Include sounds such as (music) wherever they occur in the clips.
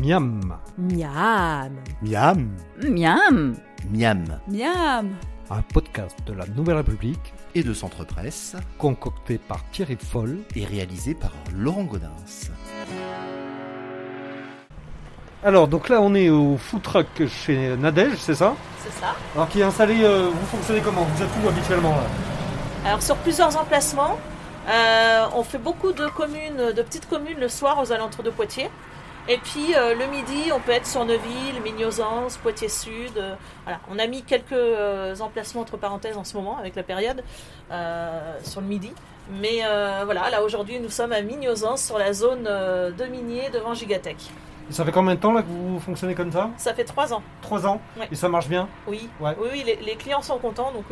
Miam, Miam. Miam. Miam Miam. Miam un podcast de la Nouvelle République Et de Centre Presse concocté par Thierry Foll. et réalisé par Laurent Godin. Alors, donc là, on est au food truck chez Nadège, c'est ça? C'est ça. Alors, qui est installé, euh, vous fonctionnez comment? Vous êtes où habituellement là? Alors sur plusieurs emplacements, euh, on fait beaucoup de communes, de petites communes le soir aux alentours de Poitiers. Et puis euh, le midi, on peut être sur Neuville, Mignozance, Poitiers Sud. euh, voilà, on a mis quelques euh, emplacements entre parenthèses en ce moment avec la période sur le midi. Mais voilà, là aujourd'hui, nous sommes à Mignozance sur la zone de Minier devant Gigatech. Et Ça fait combien de temps là que vous fonctionnez comme ça? Ça fait trois ans. Trois ans? Ouais. Et ça marche bien? Oui, Ouais. oui, oui, les, les clients sont contents, donc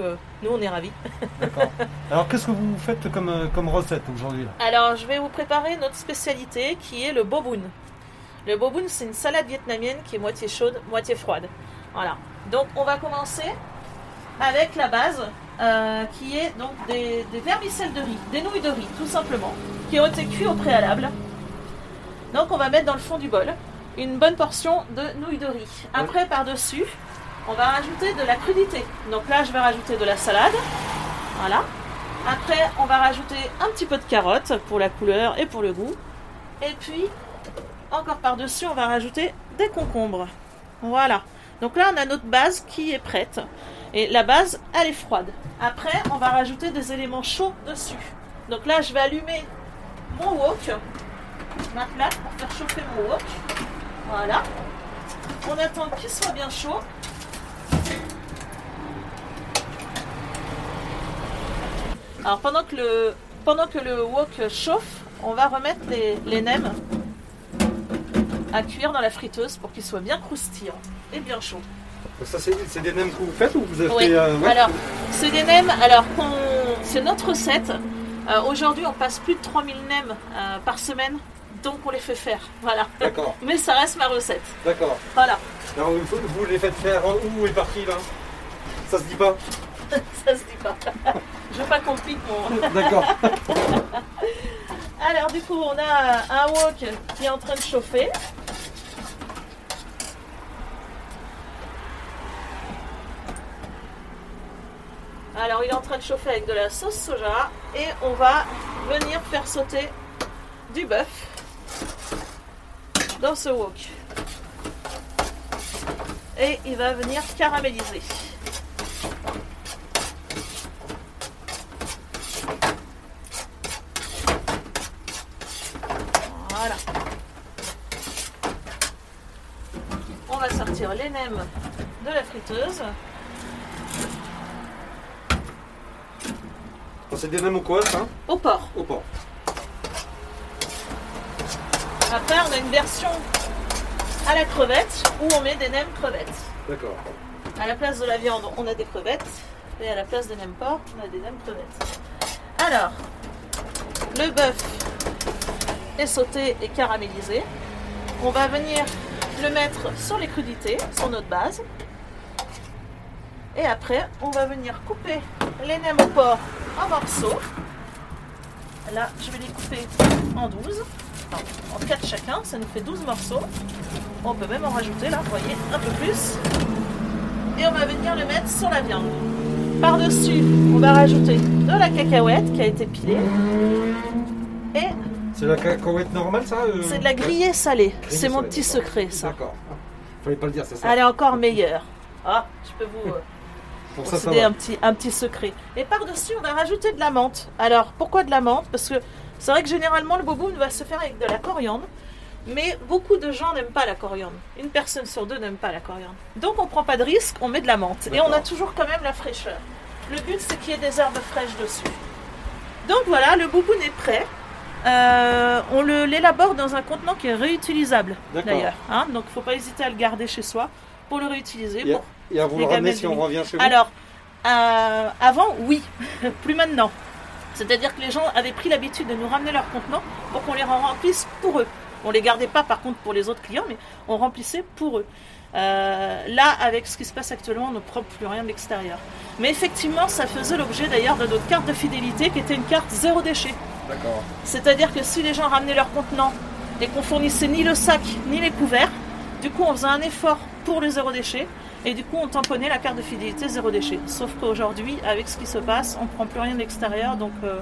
nous on est ravis. D'accord. (laughs) Alors, qu'est-ce que vous faites comme, comme recette aujourd'hui Alors, je vais vous préparer notre spécialité qui est le boboon. Le boboon, c'est une salade vietnamienne qui est moitié chaude, moitié froide. Voilà. Donc, on va commencer avec la base euh, qui est donc des, des vermicelles de riz, des nouilles de riz, tout simplement, qui ont été cuits au préalable. Donc, on va mettre dans le fond du bol une bonne portion de nouilles de riz. Après, par-dessus, on va rajouter de la crudité. Donc là, je vais rajouter de la salade. Voilà. Après, on va rajouter un petit peu de carotte pour la couleur et pour le goût. Et puis, encore par-dessus, on va rajouter des concombres. Voilà. Donc là, on a notre base qui est prête. Et la base, elle est froide. Après, on va rajouter des éléments chauds dessus. Donc là, je vais allumer mon wok, ma plaque pour faire chauffer mon wok. Voilà. On attend qu'il soit bien chaud. Alors pendant que le, pendant que le wok chauffe, on va remettre les, les nems à cuire dans la friteuse pour qu'ils soient bien croustillants et bien chauds. Ça, c'est des nems que vous faites ou vous achetez Oui. euh, ouais Alors, c'est des nems, alors c'est notre recette. Euh, Aujourd'hui, on passe plus de 3000 nems euh, par semaine, donc on les fait faire. Voilà. D'accord, (laughs) Mais ça reste ma recette. d'accord. Voilà. Alors, vous, vous les faites faire où et par qui là? Ça se dit pas? (laughs) Ça se dit pas. (laughs) Je veux pas qu'on pique mon. D'accord. Alors, du coup, on a un wok qui est en train de chauffer. Alors, il est en train de chauffer avec de la sauce soja et on va venir faire sauter du bœuf dans ce wok. Et il va venir caraméliser. Voilà. On va sortir les nems de la friteuse. C'est des nems au quoi ça Au porc. Au porc. Après, on a une version à la crevette où on met des nems crevettes. D'accord. À la place de la viande, on a des crevettes. Et à la place des nems porc, on a des nems crevettes. Alors, le bœuf sauté et caramélisé. On va venir le mettre sur les crudités, sur notre base. Et après, on va venir couper les nems porc en morceaux. Là, je vais les couper en 12. Enfin, en 4 chacun, ça nous fait 12 morceaux. On peut même en rajouter là, vous voyez, un peu plus et on va venir le mettre sur la viande. Par-dessus, on va rajouter de la cacahuète qui a été pilée C'est la cacahuète normale ça euh c'est de la grillée salée. C'est mon salée, petit secret ça. D'accord. Fallait pas le dire, c'est ça. Elle est encore meilleure. Ah, je peux vous euh, (laughs) Pour ça, ça un petit, un petit secret. Et par-dessus, on va rajouter de la menthe. Alors, pourquoi de la menthe? Parce que c'est vrai que généralement, le boboon va se faire avec de la coriandre. Mais beaucoup de gens n'aiment pas la coriandre. Une personne sur deux n'aime pas la coriandre. Donc on prend pas de risque, on met de la menthe. Et on a toujours quand même la fraîcheur. Le but c'est qu'il y ait des herbes fraîches dessus. Donc voilà, le boboon est prêt. Euh, on le- l'élabore dans un contenant qui est réutilisable d'ailleurs. hein. donc il ne faut pas hésiter à le garder chez soi pour le réutiliser. Et pour- et à vous le ramener si on revient chez vous Alors, euh, avant, oui, (laughs) plus maintenant. C'est-à-dire que les gens avaient pris l'habitude de nous ramener leurs contenants pour qu'on les remplisse pour eux. On les gardait pas par contre pour les autres clients, mais on remplissait pour eux. Euh, là, avec ce qui se passe actuellement, on ne prend plus rien de l'extérieur. Mais effectivement, ça faisait l'objet d'ailleurs de notre carte de fidélité qui était une carte zéro déchet. D'accord. C'est-à-dire que si les gens ramenaient leurs contenants et qu'on fournissait ni le sac ni les couverts. Du coup, on faisait un effort pour le zéro déchet et du coup, on tamponnait la carte de fidélité zéro déchet. Sauf qu'aujourd'hui, avec ce qui se passe, on prend plus rien de l'extérieur, donc euh,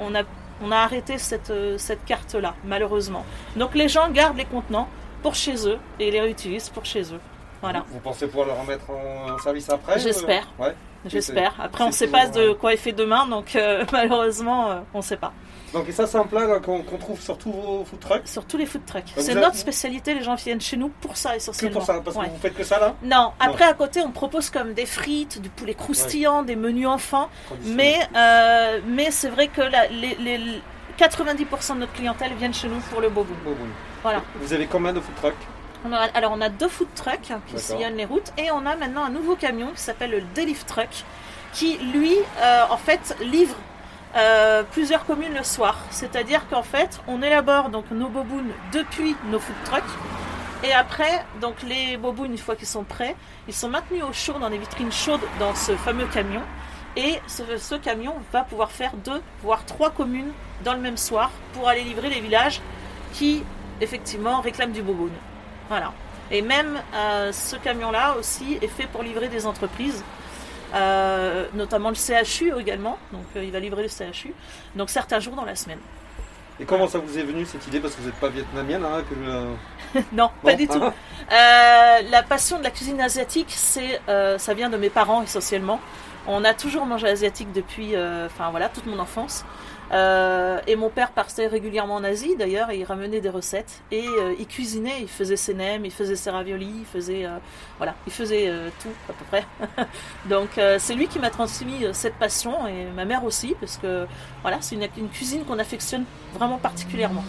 on, a, on a arrêté cette, euh, cette carte-là, malheureusement. Donc les gens gardent les contenants pour chez eux et les réutilisent pour chez eux. Voilà. Vous pensez pouvoir le remettre en, en service après J'espère. euh Ouais. J'espère. c'est- Après, on ne sait pas de quoi il fait demain, donc (laughs) malheureusement, on ne sait pas. Donc et ça c'est un plat qu'on trouve sur tous vos food trucks. Sur tous les food trucks. C'est notre spécialité, les gens viennent chez nous pour ça Que essentiellement. pour ça, parce Ouais. que vous faites que ça là Non, après à côté, on propose comme des frites, du poulet croustillant, des menus enfants, mais, euh, mais c'est vrai que la- les, les- 90% de notre clientèle viennent chez nous pour le bobo. Voilà. Vous avez combien de food trucks On a- alors on a deux food trucks qui sillonnent les routes et on a maintenant un nouveau camion qui s'appelle le Delift Truck qui lui euh, en fait livre euh, plusieurs communes le soir. C'est-à-dire qu'en fait on élabore donc nos bobounes depuis nos food trucks et après donc les bobounes une fois qu'ils sont prêts ils sont maintenus au chaud dans des vitrines chaudes dans ce fameux camion et ce, camion va pouvoir faire deux voire trois communes dans le même soir pour aller livrer les villages qui effectivement réclament du boboune. Voilà. Et même euh, ce camion-là aussi est fait pour livrer des entreprises, euh, notamment le CHU également. Donc euh, il va livrer le CHU. Donc certains jours dans la semaine. Et comment ça vous est venu cette idée Parce que vous n'êtes pas vietnamienne, hein, que je- (laughs) non, pas du tout. Euh, la passion de la cuisine asiatique, c'est, ça vient de mes parents essentiellement. On a toujours mangé asiatique depuis, enfin voilà, toute mon enfance. Euh, et mon père partait régulièrement en Asie d'ailleurs et il ramenait des recettes et euh, il cuisinait, il faisait ses nems, il faisait ses raviolis, il faisait euh, voilà, il faisait euh, tout à peu près. (laughs) Donc euh, c'est lui qui m'a transmis euh, cette passion et ma mère aussi parce que voilà, c'est une, une cuisine qu'on affectionne vraiment particulièrement.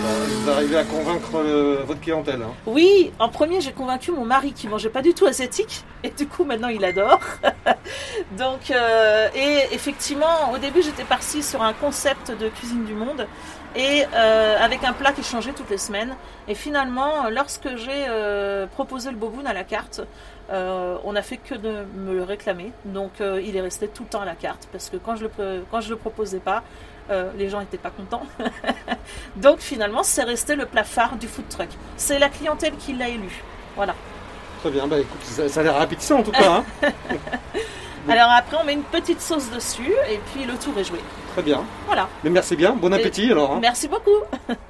Vous arrivez à convaincre euh, votre clientèle. hein. Oui, en premier, j'ai convaincu mon mari qui mangeait pas du tout asiatique, (laughs) et du coup, maintenant, il adore. (laughs) Donc, euh, et effectivement, au début, j'étais partie sur un concept de cuisine du monde, et euh, avec un plat qui changeait toutes les semaines. Et finalement, lorsque j'ai proposé le boboon à la carte, on n'a fait que de me le réclamer. Donc, il est resté tout le temps à la carte, parce que quand je le, le proposais pas, les gens n'étaient pas contents. (laughs) Donc finalement, c'est resté le plat phare du food truck. C'est la clientèle qui l'a élu. Voilà. Très bien, bah écoute, ça, ça a l'air appétissant en tout cas. hein. (laughs) Alors après, on met une petite sauce dessus et puis le tour est joué. Très bien. Voilà. Mais merci bien, bon appétit alors. hein. Merci beaucoup. (laughs)